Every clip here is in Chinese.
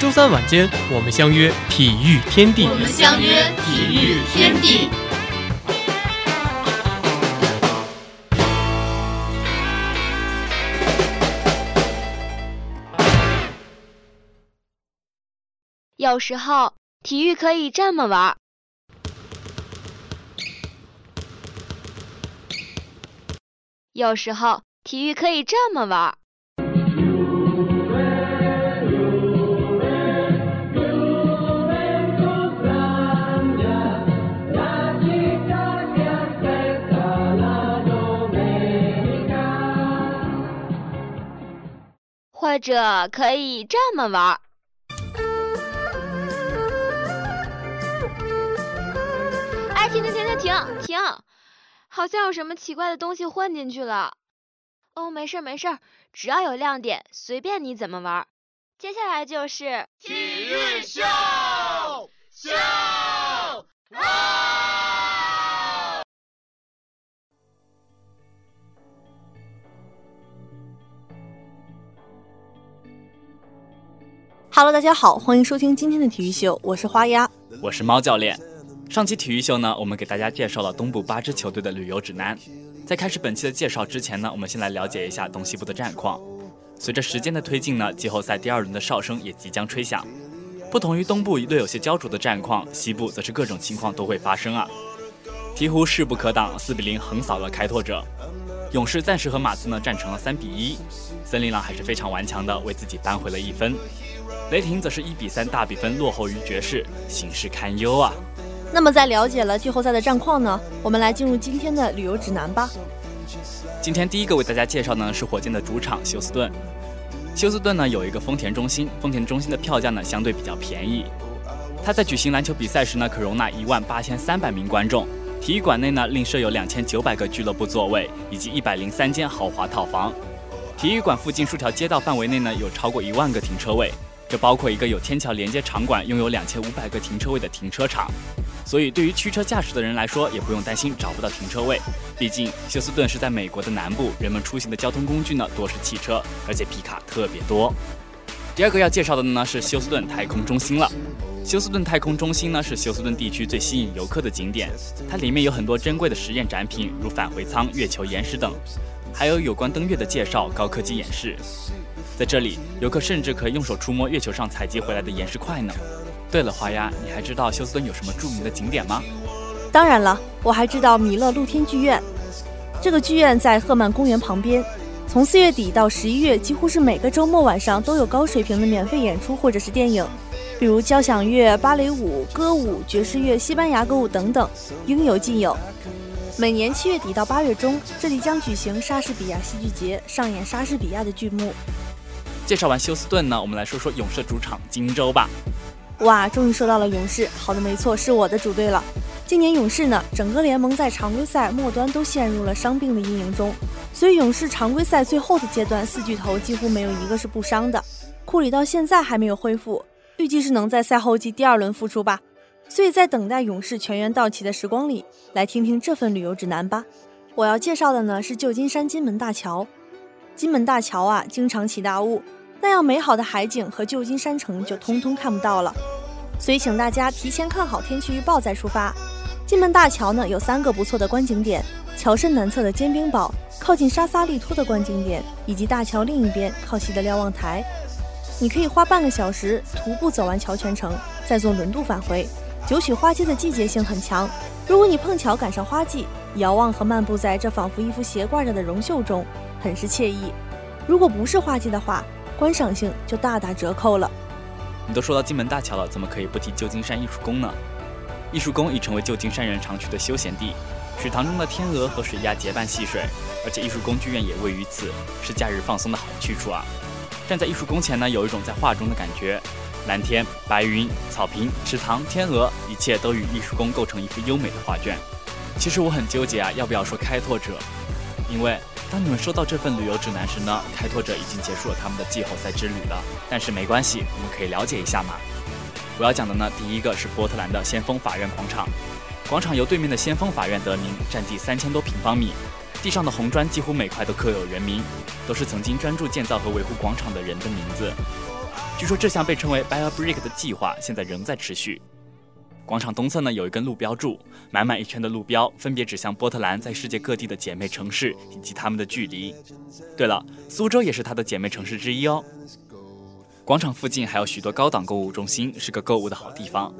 周三晚间，我们相约体育天地。我们相约体育天地。有时候，体育可以这么玩儿。有时候，体育可以这么玩。或者可以这么玩。哎，停停停停停停！好像有什么奇怪的东西混进去了。哦，没事没事，只要有亮点，随便你怎么玩。接下来就是体育秀秀！Hello，大家好，欢迎收听今天的体育秀，我是花鸭，我是猫教练。上期体育秀呢，我们给大家介绍了东部八支球队的旅游指南。在开始本期的介绍之前呢，我们先来了解一下东西部的战况。随着时间的推进呢，季后赛第二轮的哨声也即将吹响。不同于东部略有些焦灼的战况，西部则是各种情况都会发生啊。鹈鹕势不可挡，四比零横扫了开拓者。勇士暂时和马刺呢战成了三比一。森林狼还是非常顽强的，为自己扳回了一分。雷霆则是一比三大比分落后于爵士，形势堪忧啊。那么在了解了季后赛的战况呢，我们来进入今天的旅游指南吧。今天第一个为大家介绍呢是火箭的主场休斯顿。休斯顿呢有一个丰田中心，丰田中心的票价呢相对比较便宜。它在举行篮球比赛时呢可容纳一万八千三百名观众。体育馆内呢另设有两千九百个俱乐部座位以及一百零三间豪华套房。体育馆附近数条街道范围内呢有超过一万个停车位。这包括一个有天桥连接场馆、拥有两千五百个停车位的停车场，所以对于驱车驾驶的人来说，也不用担心找不到停车位。毕竟休斯顿是在美国的南部，人们出行的交通工具呢多是汽车，而且皮卡特别多。第二个要介绍的呢是休斯顿太空中心了。休斯顿太空中心呢是休斯顿地区最吸引游客的景点，它里面有很多珍贵的实验展品，如返回舱、月球岩石等，还有有关登月的介绍、高科技演示。在这里，游客甚至可以用手触摸月球上采集回来的岩石块呢。对了，花鸭，你还知道休斯顿有什么著名的景点吗？当然了，我还知道米勒露天剧院。这个剧院在赫曼公园旁边，从四月底到十一月，几乎是每个周末晚上都有高水平的免费演出或者是电影，比如交响乐、芭蕾舞、歌舞、爵士乐、西班牙歌舞等等，应有尽有。每年七月底到八月中，这里将举行莎士比亚戏剧节，上演莎士比亚的剧目。介绍完休斯顿呢，我们来说说勇士主场金州吧。哇，终于说到了勇士，好的，没错，是我的主队了。今年勇士呢，整个联盟在常规赛末端都陷入了伤病的阴影中，所以勇士常规赛最后的阶段，四巨头几乎没有一个是不伤的。库里到现在还没有恢复，预计是能在赛后季第二轮复出吧。所以在等待勇士全员到齐的时光里，来听听这份旅游指南吧。我要介绍的呢是旧金山金门大桥。金门大桥啊，经常起大雾，那样美好的海景和旧金山城就通通看不到了。所以，请大家提前看好天气预报再出发。金门大桥呢，有三个不错的观景点：桥身南侧的尖冰堡，靠近沙萨利托的观景点，以及大桥另一边靠西的瞭望台。你可以花半个小时徒步走完桥全程，再坐轮渡返回。九曲花街的季节性很强，如果你碰巧赶上花季，遥望和漫步在这仿佛一幅斜挂着的绒绣中。很是惬意。如果不是花季的话，观赏性就大打折扣了。你都说到金门大桥了，怎么可以不提旧金山艺术宫呢？艺术宫已成为旧金山人常去的休闲地，水塘中的天鹅和水鸭结伴戏水，而且艺术宫剧院也位于此，是假日放松的好去处啊。站在艺术宫前呢，有一种在画中的感觉。蓝天、白云、草坪、池塘、天鹅，一切都与艺术宫构成一幅优美的画卷。其实我很纠结啊，要不要说开拓者？因为当你们收到这份旅游指南时呢，开拓者已经结束了他们的季后赛之旅了。但是没关系，我们可以了解一下嘛。我要讲的呢，第一个是波特兰的先锋法院广场。广场由对面的先锋法院得名，占地三千多平方米，地上的红砖几乎每块都刻有人名，都是曾经专注建造和维护广场的人的名字。据说这项被称为 “Buy a Brick” 的计划现在仍在持续。广场东侧呢有一根路标柱，满满一圈的路标分别指向波特兰在世界各地的姐妹城市以及它们的距离。对了，苏州也是它的姐妹城市之一哦。广场附近还有许多高档购物中心，是个购物的好地方。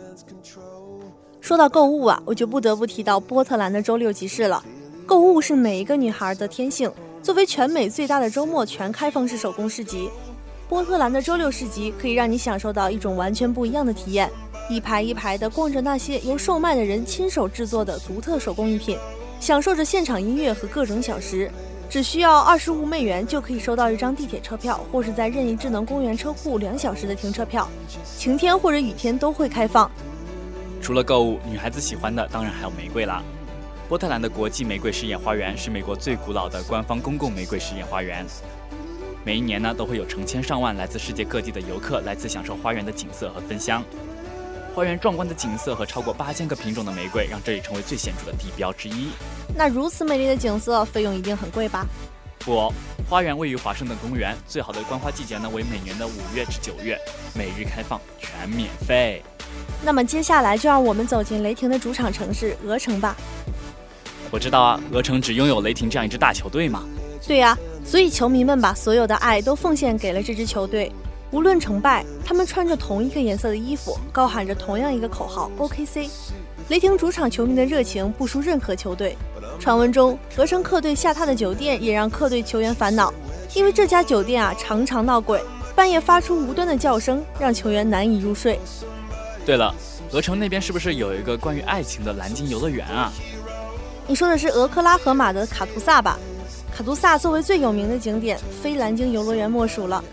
说到购物啊，我就不得不提到波特兰的周六集市了。购物是每一个女孩的天性。作为全美最大的周末全开放式手工市集，波特兰的周六市集可以让你享受到一种完全不一样的体验。一排一排的逛着那些由售卖的人亲手制作的独特手工艺品，享受着现场音乐和各种小食。只需要二十五美元就可以收到一张地铁车票，或是在任意智能公园车库两小时的停车票。晴天或者雨天都会开放。除了购物，女孩子喜欢的当然还有玫瑰啦。波特兰的国际玫瑰试验花园是美国最古老的官方公共玫瑰试验花园。每一年呢，都会有成千上万来自世界各地的游客来此享受花园的景色和芬香。花园壮观的景色和超过八千个品种的玫瑰，让这里成为最显著的地标之一。那如此美丽的景色，费用一定很贵吧？不，花园位于华盛顿公园，最好的观花季节呢为每年的五月至九月，每日开放，全免费。那么接下来就让我们走进雷霆的主场城市鹅城吧。我知道啊，鹅城只拥有雷霆这样一支大球队嘛。对呀，所以球迷们把所有的爱都奉献给了这支球队。无论成败，他们穿着同一个颜色的衣服，高喊着同样一个口号 “OKC”。雷霆主场球迷的热情不输任何球队。传闻中，鹅城客队下榻的酒店也让客队球员烦恼，因为这家酒店啊常常闹鬼，半夜发出无端的叫声，让球员难以入睡。对了，鹅城那边是不是有一个关于爱情的蓝鲸游乐园啊？你说的是俄克拉荷马的卡图萨吧？卡图萨作为最有名的景点，非蓝鲸游乐园莫属了。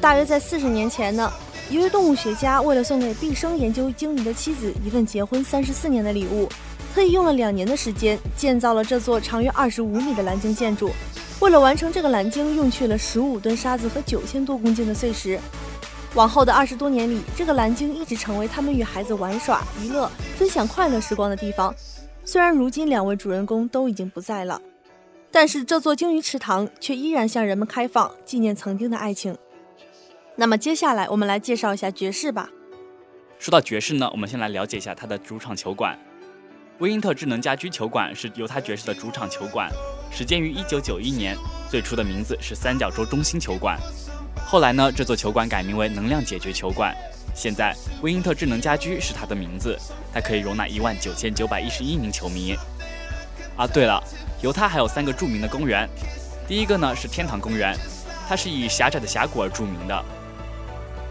大约在四十年前呢，一位动物学家为了送给毕生研究鲸鱼的妻子一份结婚三十四年的礼物，特意用了两年的时间建造了这座长约二十五米的蓝鲸建筑。为了完成这个蓝鲸，用去了十五吨沙子和九千多公斤的碎石。往后的二十多年里，这个蓝鲸一直成为他们与孩子玩耍、娱乐、分享快乐时光的地方。虽然如今两位主人公都已经不在了，但是这座鲸鱼池塘却依然向人们开放，纪念曾经的爱情。那么接下来我们来介绍一下爵士吧。说到爵士呢，我们先来了解一下它的主场球馆——威因特智能家居球馆，是犹他爵士的主场球馆，始建于1991年，最初的名字是三角洲中心球馆。后来呢，这座球馆改名为能量解决球馆。现在，威因特智能家居是它的名字，它可以容纳一万九千九百一十一名球迷。啊，对了，犹他还有三个著名的公园，第一个呢是天堂公园，它是以狭窄的峡谷而著名的。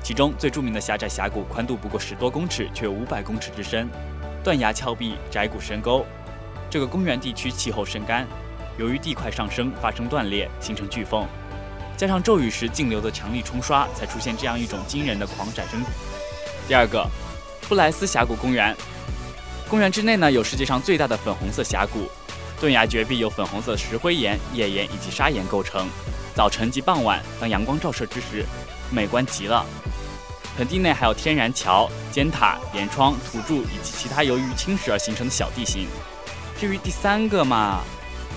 其中最著名的狭窄峡谷宽度不过十多公尺，却有五百公尺之深，断崖峭壁，窄谷深沟。这个公园地区气候甚干，由于地块上升发生断裂，形成巨缝。加上骤雨时径流的强力冲刷，才出现这样一种惊人的狂展声。第二个，布莱斯峡谷公园。公园之内呢，有世界上最大的粉红色峡谷，断崖绝壁由粉红色石灰岩、页岩以及砂岩构成。早晨及傍晚，当阳光照射之时，美观极了。盆地内还有天然桥、尖塔、岩窗、土柱以及其他由于侵蚀而形成的小地形。至于第三个嘛，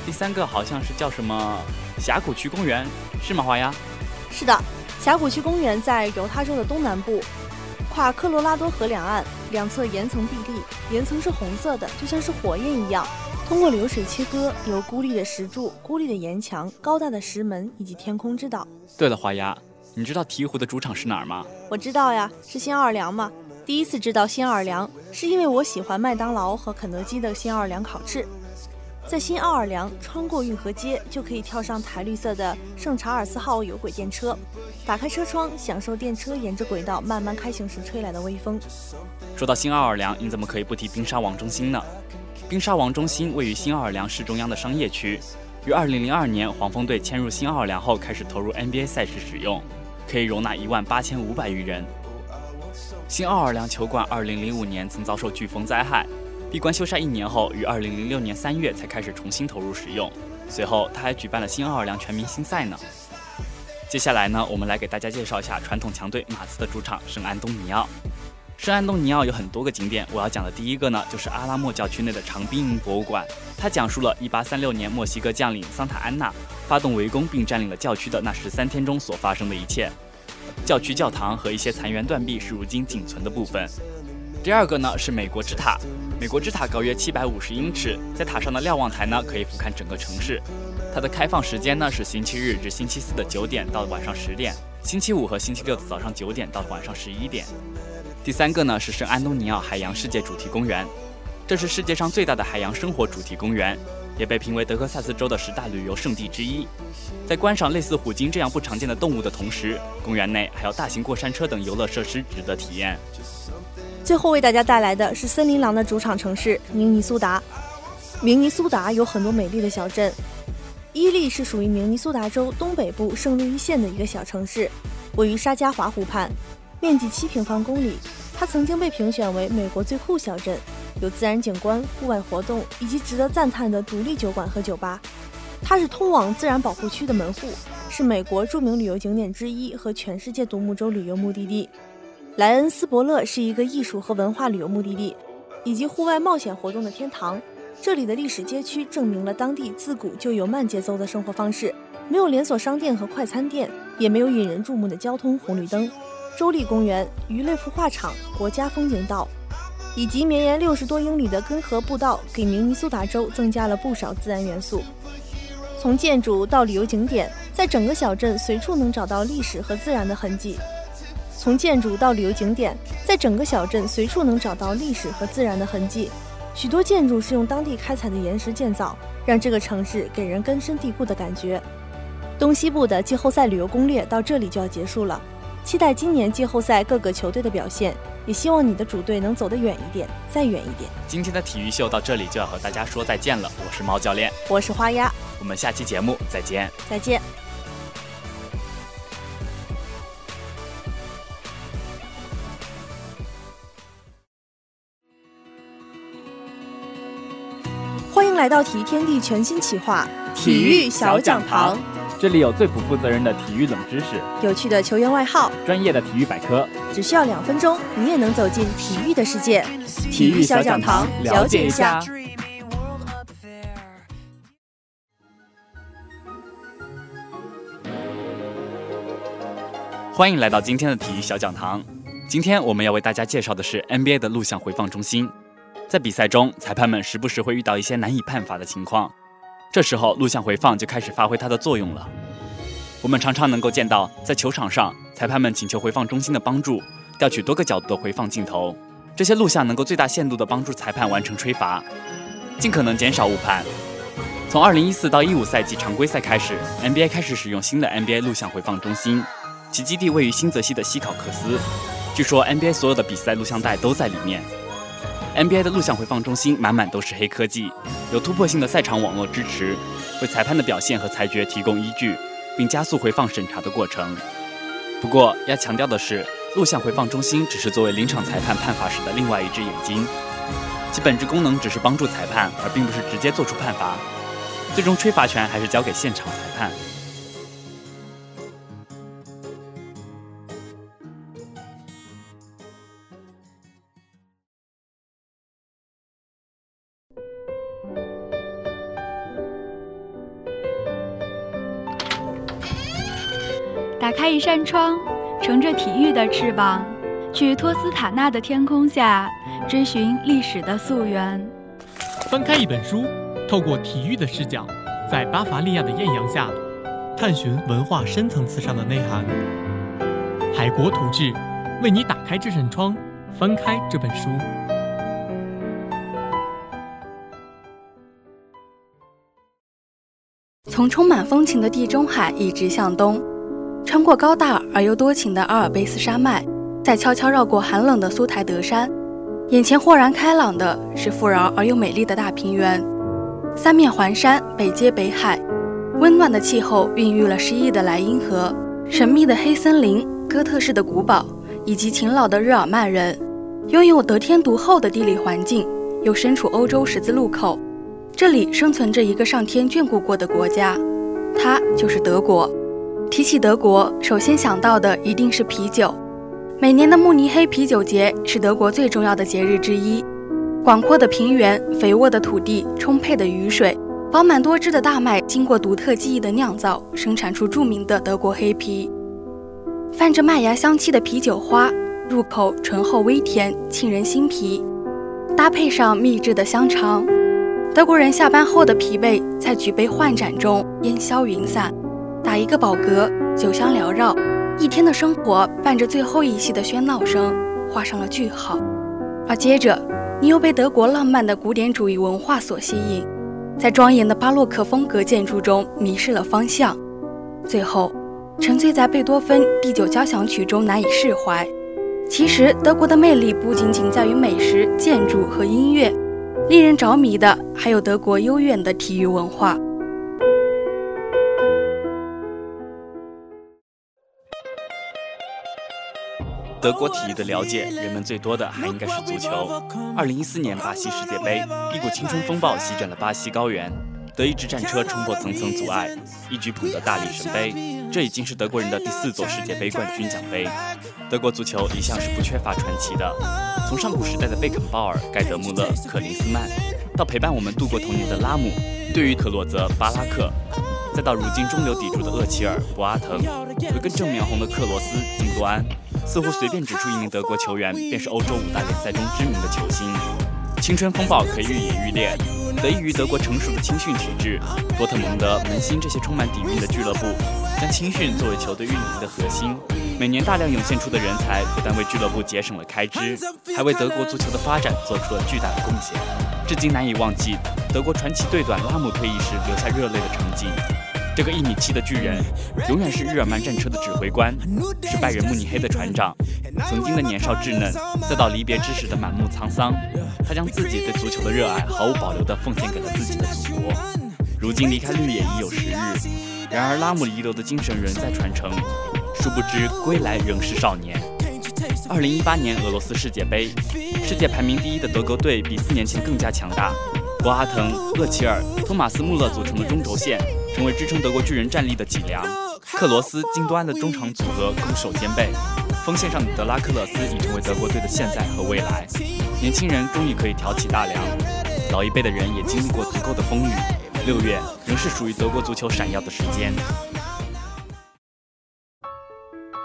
第三个好像是叫什么峡谷区公园。是吗，华丫？是的，峡谷区公园在犹他州的东南部，跨科罗拉多河两岸，两侧岩层壁立，岩层是红色的，就像是火焰一样。通过流水切割，有孤立的石柱、孤立的岩墙、高大的石门以及天空之岛。对了，华鸭，你知道鹈鹕的主场是哪儿吗？我知道呀，是新奥尔良嘛。第一次知道新奥尔良，是因为我喜欢麦当劳和肯德基的新奥尔良烤翅。在新奥尔良，穿过运河街就可以跳上台绿色的圣查尔斯号有轨电车，打开车窗，享受电车沿着轨道慢慢开行时吹来的微风。说到新奥尔良，你怎么可以不提冰沙王中心呢？冰沙王中心位于新奥尔良市中央的商业区，于2002年黄蜂队迁入新奥尔良后开始投入 NBA 赛事使用，可以容纳一万八千五百余人。新奥尔良球馆2005年曾遭受飓风灾害，闭关修缮一年后，于2006年3月才开始重新投入使用。随后，他还举办了新奥尔良全明星赛呢。接下来呢，我们来给大家介绍一下传统强队马刺的主场圣安东尼奥。圣安东尼奥有很多个景点，我要讲的第一个呢，就是阿拉莫教区内的长兵营博物馆。它讲述了1836年墨西哥将领桑塔安娜发动围攻并占领了教区的那十三天中所发生的一切。教区教堂和一些残垣断壁是如今仅存的部分。第二个呢是美国之塔，美国之塔高约七百五十英尺，在塔上的瞭望台呢可以俯瞰整个城市。它的开放时间呢是星期日至星期四的九点到晚上十点，星期五和星期六的早上九点到晚上十一点。第三个呢是圣安东尼奥海洋世界主题公园，这是世界上最大的海洋生活主题公园。也被评为德克萨斯州的十大旅游胜地之一。在观赏类似虎鲸这样不常见的动物的同时，公园内还有大型过山车等游乐设施值得体验。最后为大家带来的是森林狼的主场城市明尼苏达。明尼苏达有很多美丽的小镇。伊利是属于明尼苏达州东北部圣路易县的一个小城市，位于沙加华湖畔，面积七平方公里。它曾经被评选为美国最酷小镇。有自然景观、户外活动以及值得赞叹的独立酒馆和酒吧。它是通往自然保护区的门户，是美国著名旅游景点之一和全世界独木舟旅游目的地。莱恩斯伯勒是一个艺术和文化旅游目的地，以及户外冒险活动的天堂。这里的历史街区证明了当地自古就有慢节奏的生活方式，没有连锁商店和快餐店，也没有引人注目的交通红绿灯。州立公园、鱼类孵化场、国家风景道。以及绵延六十多英里的根河步道，给明尼苏达州增加了不少自然元素。从建筑到旅游景点，在整个小镇随处能找到历史和自然的痕迹。从建筑到旅游景点，在整个小镇随处能找到历史和自然的痕迹。许多建筑是用当地开采的岩石建造，让这个城市给人根深蒂固的感觉。东西部的季后赛旅游攻略到这里就要结束了，期待今年季后赛各个球队的表现。也希望你的主队能走得远一点，再远一点。今天的体育秀到这里就要和大家说再见了。我是猫教练，我是花鸭，我们下期节目再见，再见。欢迎来到体育天地全新企划——体育小讲堂。这里有最不负责任的体育冷知识，有趣的球员外号，专业的体育百科，只需要两分钟，你也能走进体育的世界。体育小讲堂，了解一下。欢迎来到今天的体育小讲堂。今天我们要为大家介绍的是 NBA 的录像回放中心。在比赛中，裁判们时不时会遇到一些难以判罚的情况。这时候，录像回放就开始发挥它的作用了。我们常常能够见到，在球场上，裁判们请求回放中心的帮助，调取多个角度的回放镜头。这些录像能够最大限度地帮助裁判完成吹罚，尽可能减少误判。从2014到15赛季常规赛开始，NBA 开始使用新的 NBA 录像回放中心，其基地位于新泽西的西考克斯。据说 NBA 所有的比赛录像带都在里面。NBA 的录像回放中心满满都是黑科技，有突破性的赛场网络支持，为裁判的表现和裁决提供依据，并加速回放审查的过程。不过要强调的是，录像回放中心只是作为临场裁判判罚时的另外一只眼睛，其本质功能只是帮助裁判，而并不是直接做出判罚。最终吹罚权还是交给现场裁判。扇窗，乘着体育的翅膀，去托斯塔纳的天空下追寻历史的溯源。翻开一本书，透过体育的视角，在巴伐利亚的艳阳下，探寻文化深层次上的内涵。海国图志，为你打开这扇窗，翻开这本书。从充满风情的地中海一直向东。穿过高大而又多情的阿尔卑斯山脉，再悄悄绕过寒冷的苏台德山，眼前豁然开朗的是富饶而又美丽的大平原，三面环山，北接北海，温暖的气候孕育了诗意的莱茵河，神秘的黑森林，哥特式的古堡，以及勤劳的日耳曼人，拥有得天独厚的地理环境，又身处欧洲十字路口，这里生存着一个上天眷顾过的国家，它就是德国。提起德国，首先想到的一定是啤酒。每年的慕尼黑啤酒节是德国最重要的节日之一。广阔的平原、肥沃的土地、充沛的雨水、饱满多汁的大麦，经过独特技艺的酿造，生产出著名的德国黑啤。泛着麦芽香气的啤酒花，入口醇厚微甜，沁人心脾。搭配上秘制的香肠，德国人下班后的疲惫在举杯换盏中烟消云散。打一个饱嗝，酒香缭绕，一天的生活伴着最后一息的喧闹声画上了句号。而接着，你又被德国浪漫的古典主义文化所吸引，在庄严的巴洛克风格建筑中迷失了方向，最后沉醉在贝多芬第九交响曲中难以释怀。其实，德国的魅力不仅仅在于美食、建筑和音乐，令人着迷的还有德国悠远的体育文化。德国体育的了解，人们最多的还应该是足球。二零一四年巴西世界杯，一股青春风暴席卷了巴西高原，德意志战车冲破层层阻碍，一举捧得大力神杯。这已经是德国人的第四座世界杯冠军奖杯。德国足球一向是不缺乏传奇的，从上古时代的贝肯鲍尔、盖德穆勒、克林斯曼，到陪伴我们度过童年的拉姆、对于克洛泽、巴拉克，再到如今中流砥柱的厄齐尔、博阿滕，和根正面红的克罗斯、金多安。似乎随便指出一名德国球员，便是欧洲五大联赛中知名的球星。青春风暴可以愈演愈烈，得益于德国成熟的青训体制。多特蒙德、门兴这些充满底蕴的俱乐部，将青训作为球队运营的核心。每年大量涌现出的人才，不但为俱乐部节省了开支，还为德国足球的发展做出了巨大的贡献。至今难以忘记德国传奇队短拉姆退役时留下热泪的场景。这个一米七的巨人，永远是日耳曼战车的指挥官，是拜仁慕尼黑的船长。曾经的年少稚嫩，再到离别之时的满目沧桑，他将自己对足球的热爱毫无保留地奉献给了自己的祖国。如今离开绿野已有十日，然而拉姆遗留的精神仍在传承。殊不知归来仍是少年。二零一八年俄罗斯世界杯，世界排名第一的德国队比四年前更加强大。博阿滕、厄齐尔、托马斯·穆勒组成的中轴线。成为支撑德国巨人战力的脊梁，克罗斯、金多安的中场组合攻守兼备，锋线上的德拉克勒斯已成为德国队的现在和未来。年轻人终于可以挑起大梁，老一辈的人也经历过足够的风雨。六月仍是属于德国足球闪耀的时间。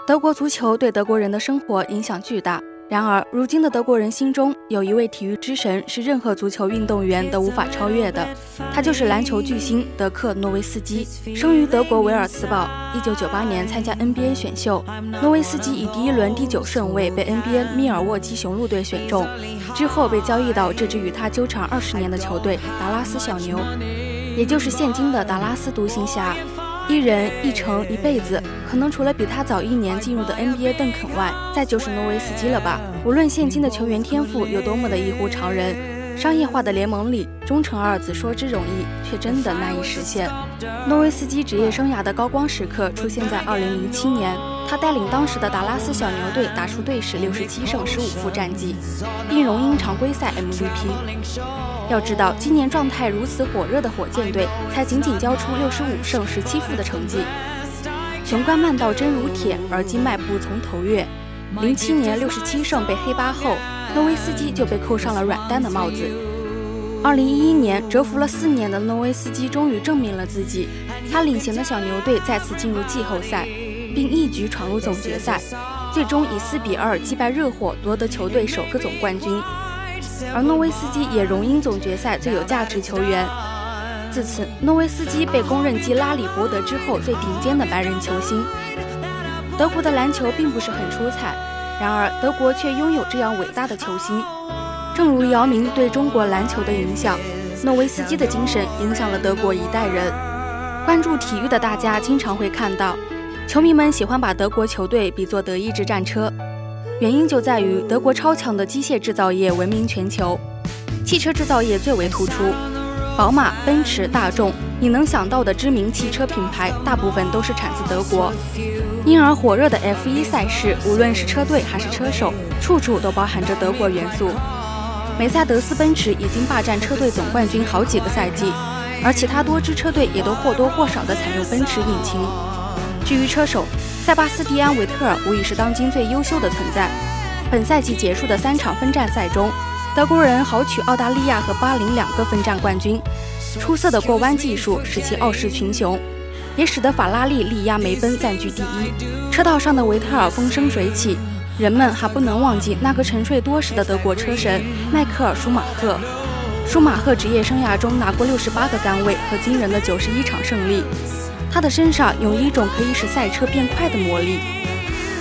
德国足球对德国人的生活影响巨大。然而，如今的德国人心中有一位体育之神，是任何足球运动员都无法超越的，他就是篮球巨星德克诺维斯基。生于德国维尔茨堡，一九九八年参加 NBA 选秀，诺维斯基以第一轮第九顺位被 NBA 密尔沃基雄鹿队选中，之后被交易到这支与他纠缠二十年的球队达拉斯小牛，也就是现今的达拉斯独行侠。一人一城一辈子，可能除了比他早一年进入的 NBA 邓肯外，再就是诺维斯基了吧。无论现今的球员天赋有多么的异乎常人，商业化的联盟里，忠诚二字说之容易，却真的难以实现。诺维斯基职业生涯的高光时刻出现在2007年，他带领当时的达拉斯小牛队打出队史67胜15负战绩，并荣膺常规赛 MVP。要知道，今年状态如此火热的火箭队，才仅仅交出六十五胜十七负的成绩。雄关漫道真如铁，而今迈步从头越。零七年六十七胜被黑八后，诺维斯基就被扣上了软蛋的帽子。二零一一年蛰伏了四年的诺维斯基终于证明了自己，他领衔的小牛队再次进入季后赛，并一举闯入总决赛，最终以四比二击败热火，夺得球队首个总冠军。而诺维斯基也荣膺总决赛最有价值球员。自此，诺维斯基被公认继拉里伯德之后最顶尖的白人球星。德国的篮球并不是很出彩，然而德国却拥有这样伟大的球星。正如姚明对中国篮球的影响，诺维斯基的精神影响了德国一代人。关注体育的大家经常会看到，球迷们喜欢把德国球队比作德意志战车。原因就在于德国超强的机械制造业闻名全球，汽车制造业最为突出。宝马、奔驰、大众，你能想到的知名汽车品牌，大部分都是产自德国。因而，火热的 F1 赛事，无论是车队还是车手，处处都包含着德国元素。梅赛德斯奔驰已经霸占车队总冠军好几个赛季，而其他多支车队也都或多或少地采用奔驰引擎。至于车手，塞巴斯蒂安·维特尔无疑是当今最优秀的存在。本赛季结束的三场分站赛中，德国人豪取澳大利亚和巴林两个分站冠军。出色的过弯技术使其傲视群雄，也使得法拉利力压梅奔暂居第一。车道上的维特尔风生水起。人们还不能忘记那个沉睡多时的德国车神迈克尔·舒马赫。舒马赫职业生涯中拿过六十八个杆位和惊人的九十一场胜利。他的身上有一种可以使赛车变快的魔力。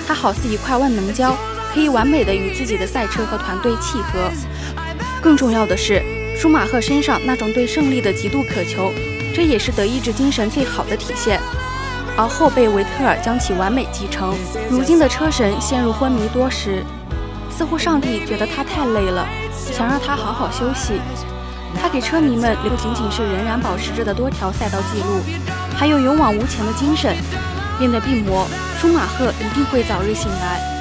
他好似一块万能胶，可以完美的与自己的赛车和团队契合。更重要的是，舒马赫身上那种对胜利的极度渴求，这也是德意志精神最好的体现。而后辈维特尔将其完美继承。如今的车神陷入昏迷多时，似乎上帝觉得他太累了，想让他好好休息。他给车迷们留仅仅是仍然保持着的多条赛道记录，还有勇往无前的精神。面对病魔，舒马赫一定会早日醒来。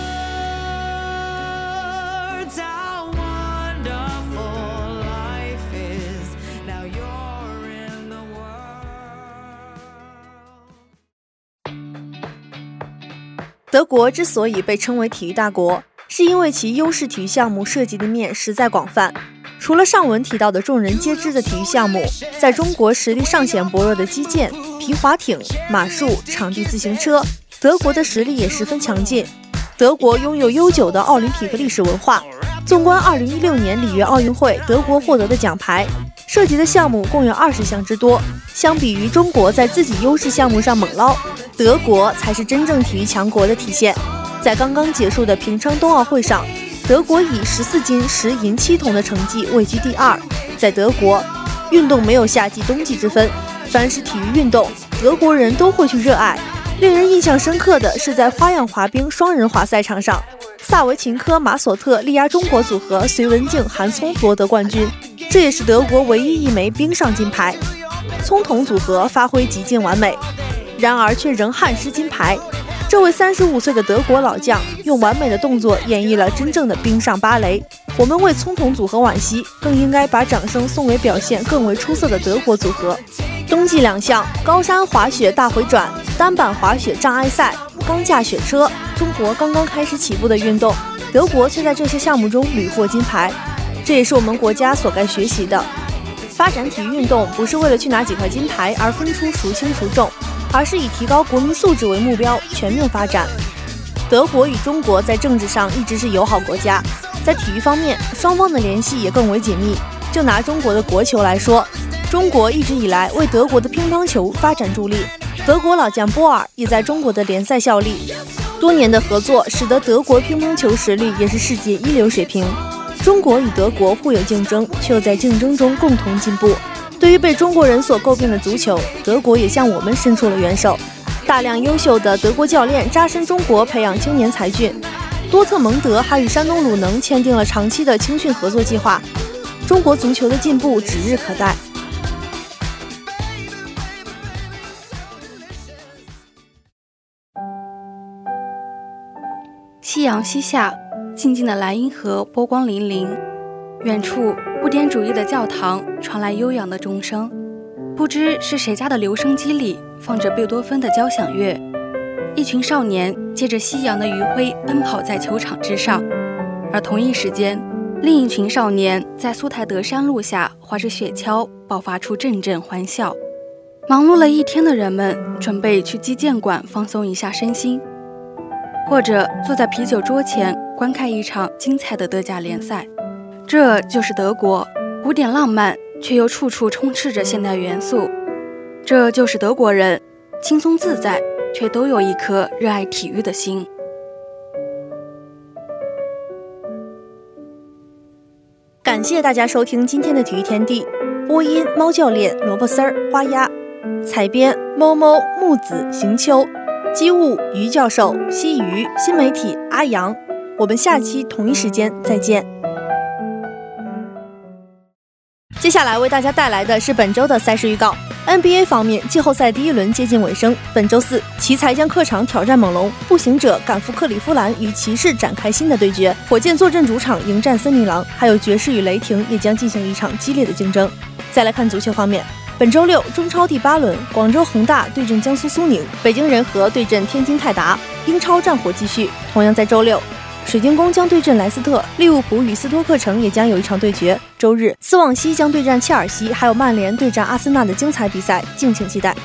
德国之所以被称为体育大国，是因为其优势体育项目涉及的面实在广泛。除了上文提到的众人皆知的体育项目，在中国实力尚显薄弱的击剑、皮划艇、马术、场地自行车，德国的实力也十分强劲。德国拥有悠久的奥林匹克历史文化。纵观2016年里约奥运会，德国获得的奖牌，涉及的项目共有二十项之多。相比于中国在自己优势项目上猛捞。德国才是真正体育强国的体现。在刚刚结束的平昌冬奥会上，德国以十四金十银七铜的成绩位居第二。在德国，运动没有夏季冬季之分，凡是体育运动，德国人都会去热爱。令人印象深刻的是，在花样滑冰双人滑赛场上，萨维琴科马索特力压中国组合隋文静韩聪夺得冠军，这也是德国唯一一枚冰上金牌。葱铜组合发挥极尽完美。然而却仍憾失金牌。这位三十五岁的德国老将用完美的动作演绎了真正的冰上芭蕾。我们为葱桶组合惋惜，更应该把掌声送给表现更为出色的德国组合。冬季两项高山滑雪大回转、单板滑雪障碍赛、钢架雪车，中国刚刚开始起步的运动，德国却在这些项目中屡获金牌。这也是我们国家所该学习的。发展体育运动不是为了去拿几块金牌而分出孰轻孰重。而是以提高国民素质为目标，全面发展。德国与中国在政治上一直是友好国家，在体育方面，双方的联系也更为紧密。就拿中国的国球来说，中国一直以来为德国的乒乓球发展助力，德国老将波尔也在中国的联赛效力。多年的合作使得德国乒乓球实力也是世界一流水平。中国与德国互有竞争，却又在竞争中共同进步。对于被中国人所诟病的足球，德国也向我们伸出了援手。大量优秀的德国教练扎深中国，培养青年才俊。多特蒙德还与山东鲁能签订了长期的青训合作计划。中国足球的进步指日可待。夕阳西下，静静的莱茵河波光粼粼，远处。古典主义的教堂传来悠扬的钟声，不知是谁家的留声机里放着贝多芬的交响乐。一群少年借着夕阳的余晖奔跑在球场之上，而同一时间，另一群少年在苏台德山路下滑着雪橇，爆发出阵阵欢笑。忙碌了一天的人们准备去击剑馆放松一下身心，或者坐在啤酒桌前观看一场精彩的德甲联赛。这就是德国，古典浪漫却又处处充斥着现代元素。这就是德国人，轻松自在却都有一颗热爱体育的心。感谢大家收听今天的体育天地，播音猫教练、萝卜丝儿、花鸭，采编猫猫、木子、行秋，机务于教授、西鱼，新媒体阿阳。我们下期同一时间再见。接下来为大家带来的是本周的赛事预告。NBA 方面，季后赛第一轮接近尾声，本周四，奇才将客场挑战猛龙，步行者赶赴克利夫兰与骑士展开新的对决，火箭坐镇主场迎战森林狼，还有爵士与雷霆也将进行一场激烈的竞争。再来看足球方面，本周六中超第八轮，广州恒大对阵江苏苏宁，北京人和对阵天津泰达，英超战火继续。同样在周六。水晶宫将对阵莱斯特，利物浦与斯托克城也将有一场对决。周日，斯旺西将对战切尔西，还有曼联对战阿森纳的精彩比赛，敬请期待。